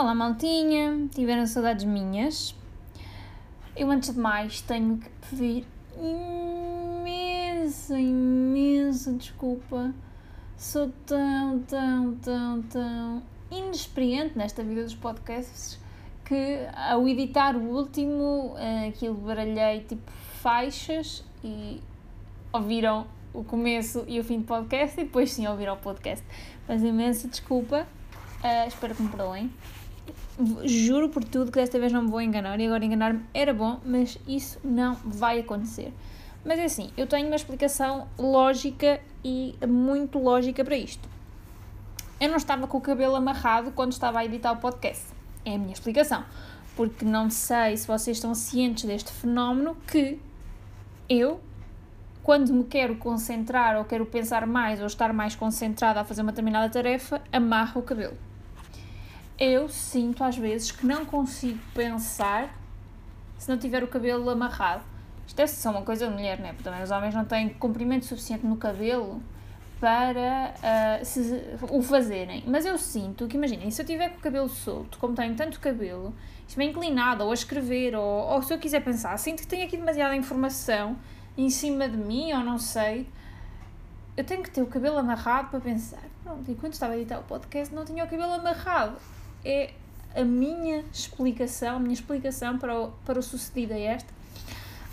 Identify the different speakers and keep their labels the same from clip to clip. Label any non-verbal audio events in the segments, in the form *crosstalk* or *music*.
Speaker 1: Olá, maltinha, tiveram saudades minhas. Eu, antes de mais, tenho que pedir imensa, imensa desculpa. Sou tão, tão, tão, tão inexperiente nesta vida dos podcasts que, ao editar o último, eh, aquilo baralhei tipo faixas e ouviram o começo e o fim do podcast e depois sim ouviram o podcast. Mas imensa desculpa. Uh, espero que me perdoem juro por tudo que desta vez não me vou enganar e agora enganar-me era bom, mas isso não vai acontecer. Mas é assim, eu tenho uma explicação lógica e muito lógica para isto. Eu não estava com o cabelo amarrado quando estava a editar o podcast. É a minha explicação. Porque não sei se vocês estão cientes deste fenómeno que eu, quando me quero concentrar ou quero pensar mais ou estar mais concentrada a fazer uma determinada tarefa, amarro o cabelo eu sinto às vezes que não consigo pensar se não tiver o cabelo amarrado. Isto é só uma coisa de mulher, né? Porque também os homens não têm comprimento suficiente no cabelo para uh, se, o fazerem. Mas eu sinto que, imaginem, se eu tiver com o cabelo solto, como tenho tanto cabelo, isto bem inclinado, ou a escrever, ou, ou se eu quiser pensar, sinto que tenho aqui demasiada informação em cima de mim, ou não sei, eu tenho que ter o cabelo amarrado para pensar. Pronto, enquanto estava a editar o podcast, não tinha o cabelo amarrado é a minha explicação, a minha explicação para o, para o sucedido a esta.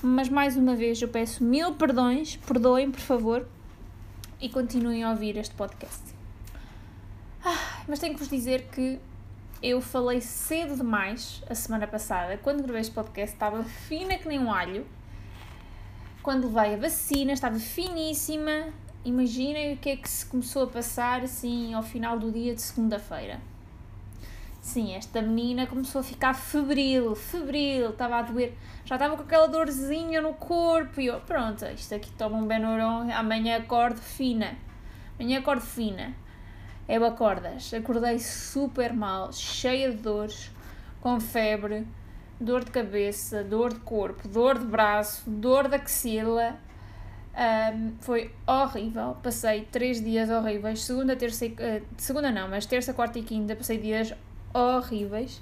Speaker 1: Mas mais uma vez eu peço mil perdões, perdoem por favor e continuem a ouvir este podcast. Ah, mas tenho que vos dizer que eu falei cedo demais a semana passada. Quando gravei este podcast estava fina que nem um alho. Quando levei a vacina estava finíssima. Imaginem o que é que se começou a passar assim ao final do dia de segunda-feira. Sim, esta menina começou a ficar febril, febril, estava a doer, já estava com aquela dorzinha no corpo e eu, pronto, isto aqui toma um Benuron, amanhã acordo fina, amanhã acordo fina. Eu acordas, acordei super mal, cheia de dores, com febre, dor de cabeça, dor de corpo, dor de braço, dor da axila. Um, foi horrível, passei três dias horríveis, segunda, terça, uh, segunda não, mas terça, quarta e quinta passei dias horríveis,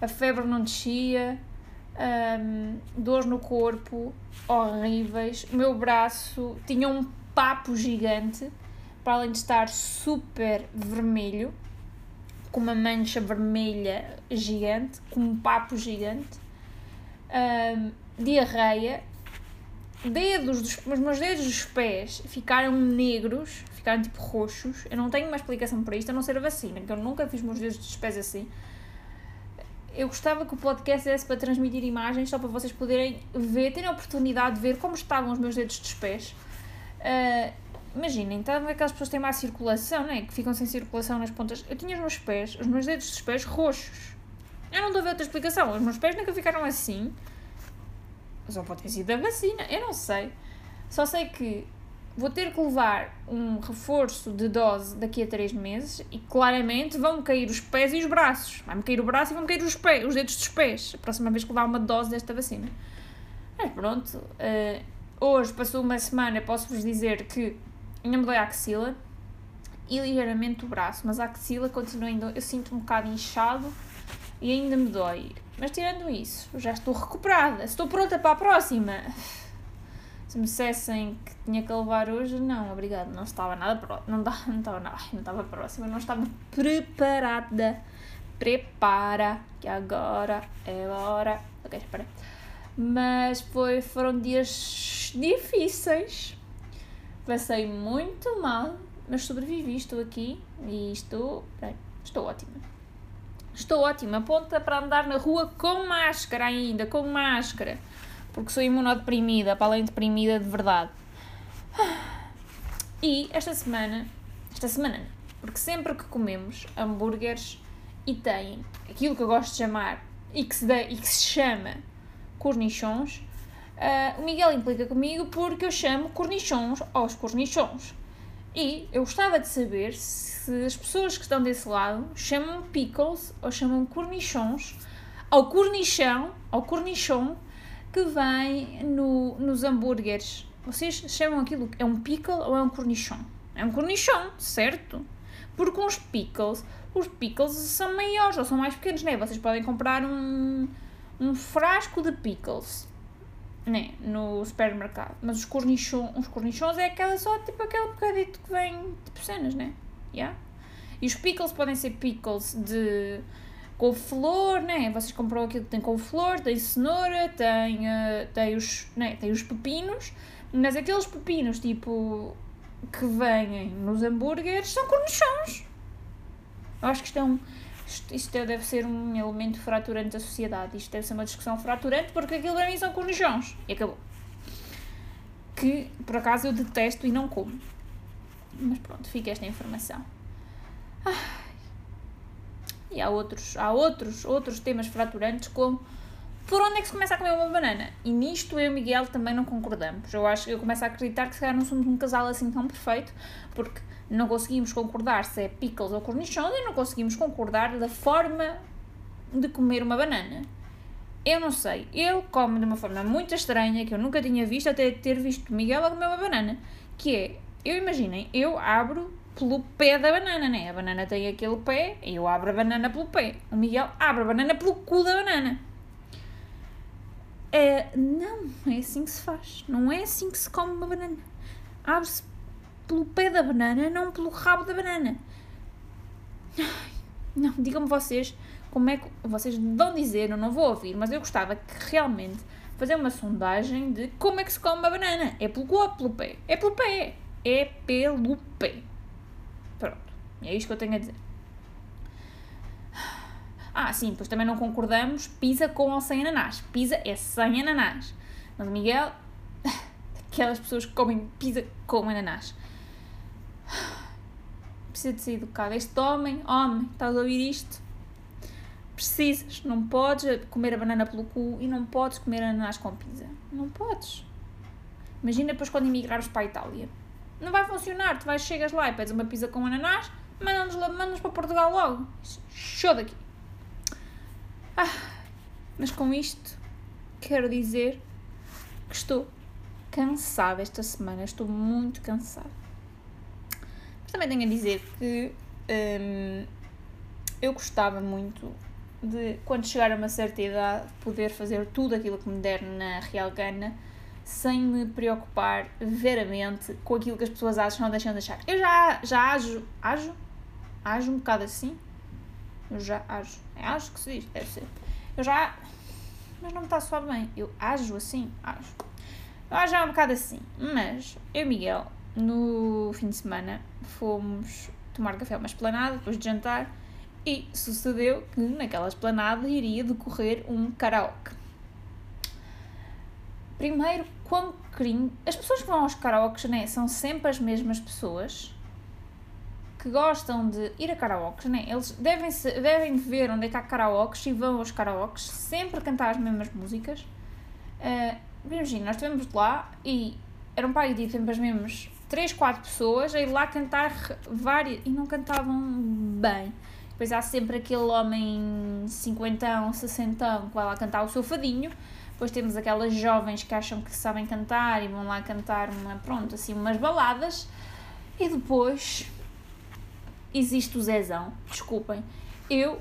Speaker 1: a febre não descia, um, dores no corpo horríveis, o meu braço tinha um papo gigante, para além de estar super vermelho, com uma mancha vermelha gigante, com um papo gigante, um, diarreia, dedos dos, os meus dedos dos pés ficaram negros, ficaram tipo roxos. Eu não tenho uma explicação para isto, a não ser a vacina, que eu nunca fiz meus dedos dos pés assim. Eu gostava que o podcast desse para transmitir imagens, só para vocês poderem ver, terem a oportunidade de ver como estavam os meus dedos dos pés. Uh, imaginem, então aquelas pessoas que têm má circulação, né? que ficam sem circulação nas pontas. Eu tinha os meus pés, os meus dedos dos pés roxos. Eu não estou a ver outra explicação. Os meus pés nunca ficaram assim. Só pode ter sido a vacina, eu não sei. Só sei que vou ter que levar um reforço de dose daqui a 3 meses e claramente vão-me cair os pés e os braços. Vai-me cair o braço e vão-me cair os, pés, os dedos dos pés. A próxima vez que levar uma dose desta vacina. Mas pronto, uh, hoje passou uma semana, posso-vos dizer que ainda me dói a axila e ligeiramente o braço, mas a axila continua ainda, eu sinto um bocado inchado e ainda me dói. Mas tirando isso, já estou recuperada, estou pronta para a próxima. Se me dissessem que tinha que levar hoje, não, obrigado, não estava nada próxima, não, não estava nada, não estava próxima, não estava preparada. Prepara, que agora é hora. Ok, espera. Mas foi, foram dias difíceis. Passei muito mal, mas sobrevivi, estou aqui e estou, bem, estou ótima. Estou ótima, ponta para andar na rua com máscara ainda, com máscara. Porque sou imunodeprimida, para além de deprimida de verdade. E esta semana, esta semana, porque sempre que comemos hambúrgueres e tem aquilo que eu gosto de chamar e que se, dá, e que se chama cornichons, uh, o Miguel implica comigo porque eu chamo cornichons aos cornichons. E eu gostava de saber se as pessoas que estão desse lado chamam pickles ou chamam cornichons ao cornichão, ao cornichon que vem no, nos hambúrgueres. Vocês chamam aquilo é um pickle ou é um cornichon? É um cornichon, certo? Porque uns pickles, os pickles são maiores ou são mais pequenos, né? Vocês podem comprar um, um frasco de pickles, né? No supermercado. Mas os cornichons, os cornichons é aquela só, tipo aquele bocadito que vem, tipo cenas, né? Yeah? E os pickles podem ser pickles de couve-flor, né? Vocês compram aquilo que tem couve-flor, tem cenoura, tem, uh, tem, os, né? tem os pepinos, mas aqueles pepinos, tipo, que vêm nos hambúrgueres são cornichons. Acho que isto é. Isto, isto deve ser um elemento fraturante da sociedade. Isto deve ser uma discussão fraturante porque aquilo para mim são cornichons. E acabou. Que por acaso eu detesto e não como. Mas pronto, fica esta informação. Ah. E há outros, há outros, outros temas fraturantes como por onde é que se começa a comer uma banana? E nisto eu e o Miguel também não concordamos. Eu acho que eu começo a acreditar que se calhar não somos um casal assim tão perfeito, porque não conseguimos concordar se é pickles ou cornichons e não conseguimos concordar da forma de comer uma banana. Eu não sei, ele come de uma forma muito estranha que eu nunca tinha visto até ter visto o Miguel a comer uma banana, que é, eu imaginem, eu abro pelo pé da banana, né? A banana tem aquele pé, eu abro a banana pelo pé. O Miguel abre a banana pelo cu da banana. É, não, é assim que se faz. Não é assim que se come uma banana. Abre-se pelo pé da banana, não pelo rabo da banana. Não, digam-me vocês como é que. Vocês vão dizer, eu não vou ouvir, mas eu gostava que realmente fazer uma sondagem de como é que se come uma banana. É pelo cu ou pelo pé? É pelo pé. É pelo pé. É isto que eu tenho a dizer. Ah, sim, pois também não concordamos pizza com ou sem ananás. Pizza é sem ananás. Mas o Miguel, *laughs* aquelas pessoas que comem pizza com ananás. Precisa de ser educado. Este homem, homem, estás a ouvir isto? Precisas. Não podes comer a banana pelo cu e não podes comer ananás com pizza. Não podes. Imagina depois quando emigrares para a Itália não vai funcionar. Tu vais, chegas lá e pedes uma pizza com ananás, mandam-nos mandam para Portugal logo. Show daqui. Ah, mas com isto, quero dizer que estou cansada esta semana. Estou muito cansada. Mas também tenho a dizer que hum, eu gostava muito de, quando chegar a uma certa idade, poder fazer tudo aquilo que me der na Real Gana sem me preocupar veramente com aquilo que as pessoas acham ou deixam de achar. Eu já, já ajo, ajo? Ajo um bocado assim? Eu já ajo. É ajo que se diz? Deve ser. Eu já. Mas não me está a soar bem. Eu ajo assim? Ajo. Eu ajo um bocado assim. Mas eu e Miguel, no fim de semana, fomos tomar café uma esplanada depois de jantar e sucedeu que naquela esplanada iria decorrer um karaoke. Primeiro, quão cringe. As pessoas que vão aos karaokes, né, são sempre as mesmas pessoas que gostam de ir a karaokes, né? Eles devem, -se, devem ver onde é que há karaokes e vão aos karaokes sempre cantar as mesmas músicas. Uh, imagina, nós estivemos lá e eram para aí tipo, sempre as mesmas 3, 4 pessoas a ir lá cantar várias e não cantavam bem. Depois há sempre aquele homem 50, 60 que vai lá cantar o seu fadinho depois temos aquelas jovens que acham que sabem cantar e vão lá cantar uma, pronto, assim, umas baladas. E depois existe o Zezão. Desculpem. Eu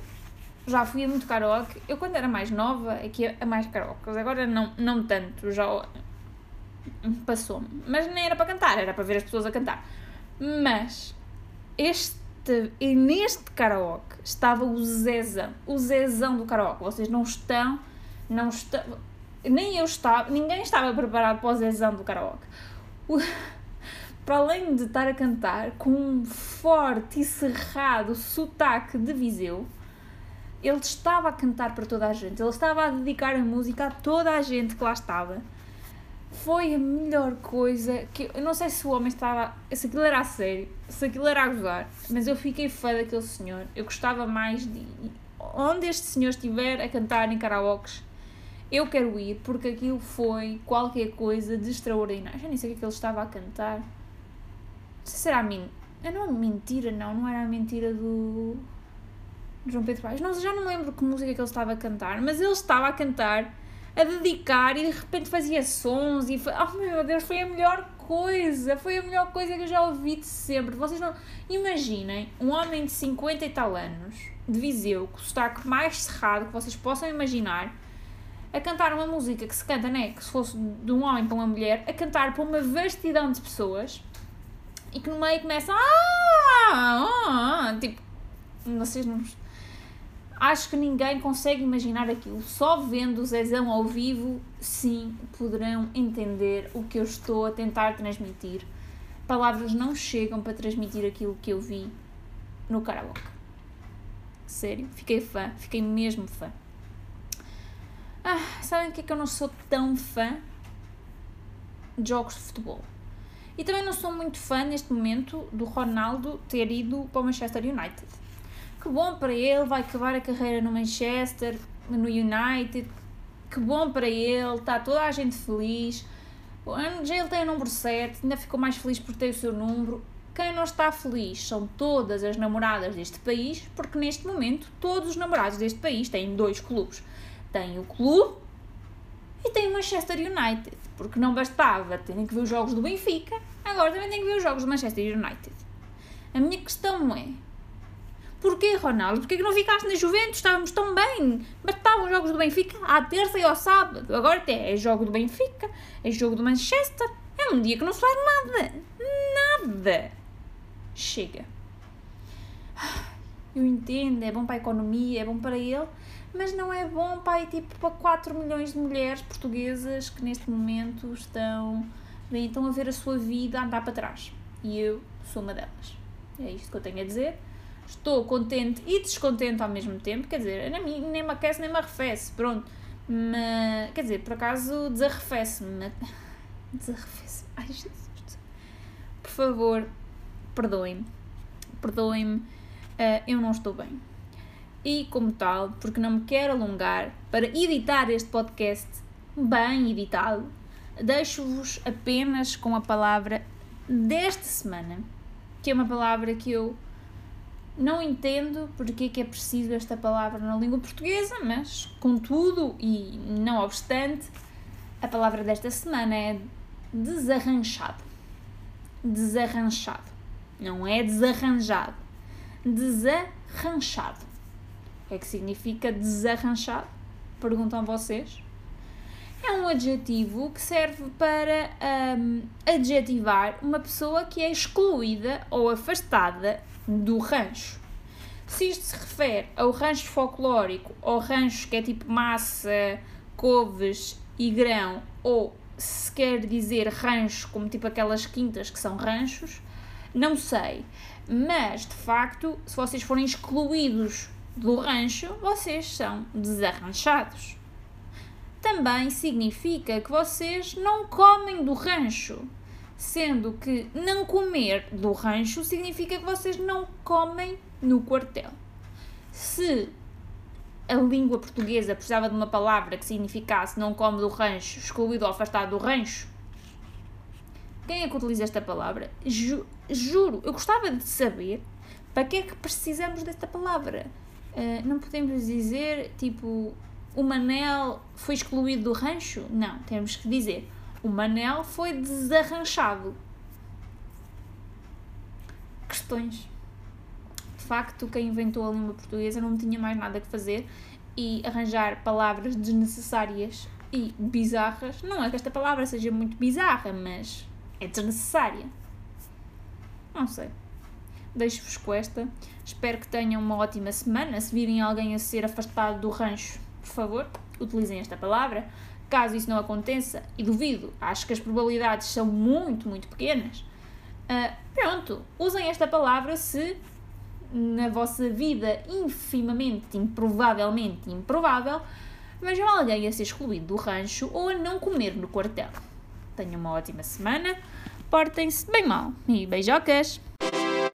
Speaker 1: já fui a muito karaoke. Eu quando era mais nova é que ia a mais karaoke. Agora não, não tanto, já passou-me. Mas nem era para cantar, era para ver as pessoas a cantar. Mas este e neste karaoke estava o Zezão, o Zezão do karaoke. Vocês não estão, não estão, nem eu estava, ninguém estava preparado para o Zezão do karaoke. O, para além de estar a cantar com um forte e cerrado sotaque de Viseu, ele estava a cantar para toda a gente, ele estava a dedicar a música a toda a gente que lá estava. Foi a melhor coisa que. Eu não sei se o homem estava. Se aquilo era a sério, se aquilo era a gozar, mas eu fiquei fã daquele senhor. Eu gostava mais de. Onde este senhor estiver a cantar em karaokes, eu quero ir porque aquilo foi qualquer coisa de extraordinário. Já nem sei o que, é que ele estava a cantar. Sei se era a mim. Não é mentira, não. Não era a mentira do. João Pedro Paes. Não, já não me lembro que música que ele estava a cantar, mas ele estava a cantar a dedicar e de repente fazia sons e foi, oh meu Deus, foi a melhor coisa, foi a melhor coisa que eu já ouvi de sempre. Vocês não imaginem um homem de 50 e tal anos de Viseu, com o sotaque mais cerrado que vocês possam imaginar, a cantar uma música que se canta, né, que se fosse de um homem para uma mulher, a cantar para uma vastidão de pessoas e que no meio começa ah, ah, ah tipo, vocês não acho que ninguém consegue imaginar aquilo. Só vendo o Zezão ao vivo, sim, poderão entender o que eu estou a tentar transmitir. Palavras não chegam para transmitir aquilo que eu vi no karaoke. Sério, fiquei fã, fiquei mesmo fã. Ah, sabem o que é que eu não sou tão fã? Jogos de futebol. E também não sou muito fã neste momento do Ronaldo ter ido para o Manchester United que bom para ele, vai acabar a carreira no Manchester, no United, que bom para ele, está toda a gente feliz. Já ele tem o número 7, ainda ficou mais feliz por ter o seu número. Quem não está feliz são todas as namoradas deste país, porque neste momento todos os namorados deste país têm dois clubes. Tem o clube e tem o Manchester United, porque não bastava terem que ver os jogos do Benfica, agora também têm que ver os jogos do Manchester United. A minha questão é, Porquê, Ronaldo? Porquê que não ficaste na Juventus? Estávamos tão bem. Bastavam os jogos do Benfica à terça e ao sábado. Agora até é jogo do Benfica, é jogo do Manchester. É um dia que não se faz nada. Nada. Chega. Eu entendo, é bom para a economia, é bom para ele, mas não é bom para, tipo, para 4 milhões de mulheres portuguesas que neste momento estão, bem, estão a ver a sua vida andar para trás. E eu sou uma delas. É isto que eu tenho a dizer estou contente e descontente ao mesmo tempo, quer dizer, nem, nem me aquece nem me arrefece, pronto. Mas, quer dizer, por acaso desarrefece-me. *laughs* Desarrefece-me. Ai, Jesus. Por favor, perdoem-me. Perdoem-me, uh, eu não estou bem. E, como tal, porque não me quero alongar, para editar este podcast bem editado, deixo-vos apenas com a palavra desta semana, que é uma palavra que eu não entendo porque é que é preciso esta palavra na língua portuguesa, mas, contudo e não obstante, a palavra desta semana é desarranchado. Desarranchado. Não é desarranjado. Desarranchado. Que é que significa desarranchado? Perguntam vocês. É um adjetivo que serve para um, adjetivar uma pessoa que é excluída ou afastada do rancho. Se isto se refere ao rancho folclórico, ou rancho que é tipo massa, couves e grão, ou se quer dizer rancho como tipo aquelas quintas que são ranchos, não sei. Mas de facto, se vocês forem excluídos do rancho, vocês são desarranchados. Também significa que vocês não comem do rancho sendo que não comer do rancho significa que vocês não comem no quartel. Se a língua portuguesa precisava de uma palavra que significasse não come do rancho, excluído ou afastado do rancho, quem é que utiliza esta palavra? Ju juro, eu gostava de saber para que é que precisamos desta palavra. Uh, não podemos dizer, tipo, o Manel foi excluído do rancho? Não, temos que dizer o Manel foi desarranchado. Questões. De facto, quem inventou a língua portuguesa não tinha mais nada que fazer e arranjar palavras desnecessárias e bizarras. Não é que esta palavra seja muito bizarra, mas é desnecessária. Não sei. Deixo-vos com esta. Espero que tenham uma ótima semana. Se virem alguém a ser afastado do rancho, por favor, utilizem esta palavra. Caso isso não aconteça, e duvido, acho que as probabilidades são muito, muito pequenas, uh, pronto, usem esta palavra se na vossa vida infimamente, improvavelmente improvável, vejam alguém a ser excluído do rancho ou a não comer no quartel. Tenham uma ótima semana, portem-se bem mal e beijocas!